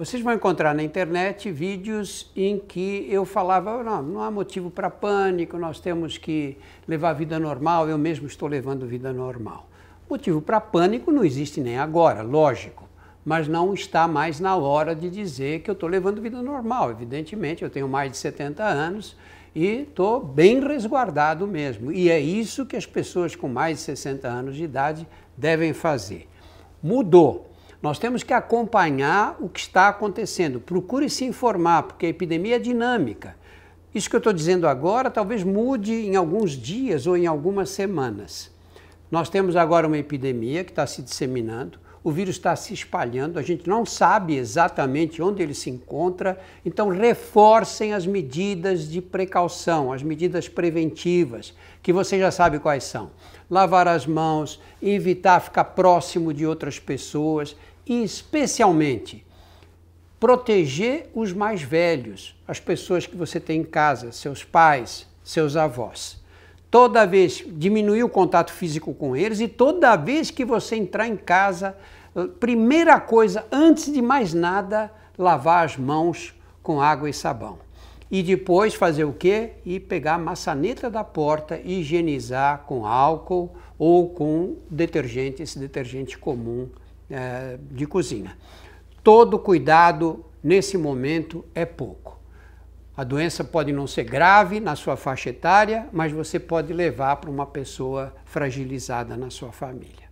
Vocês vão encontrar na internet vídeos em que eu falava, não, não há motivo para pânico, nós temos que levar a vida normal, eu mesmo estou levando vida normal. Motivo para pânico não existe nem agora, lógico, mas não está mais na hora de dizer que eu estou levando vida normal. Evidentemente, eu tenho mais de 70 anos e estou bem resguardado mesmo. E é isso que as pessoas com mais de 60 anos de idade devem fazer. Mudou nós temos que acompanhar o que está acontecendo. Procure se informar, porque a epidemia é dinâmica. Isso que eu estou dizendo agora talvez mude em alguns dias ou em algumas semanas. Nós temos agora uma epidemia que está se disseminando, o vírus está se espalhando, a gente não sabe exatamente onde ele se encontra, então reforcem as medidas de precaução, as medidas preventivas, que você já sabe quais são. Lavar as mãos, evitar ficar próximo de outras pessoas, e, especialmente, proteger os mais velhos, as pessoas que você tem em casa, seus pais, seus avós. Toda vez diminuir o contato físico com eles e toda vez que você entrar em casa, primeira coisa, antes de mais nada, lavar as mãos com água e sabão. E depois fazer o quê? E pegar a maçaneta da porta e higienizar com álcool ou com detergente, esse detergente comum é, de cozinha. Todo cuidado nesse momento é pouco. A doença pode não ser grave na sua faixa etária, mas você pode levar para uma pessoa fragilizada na sua família.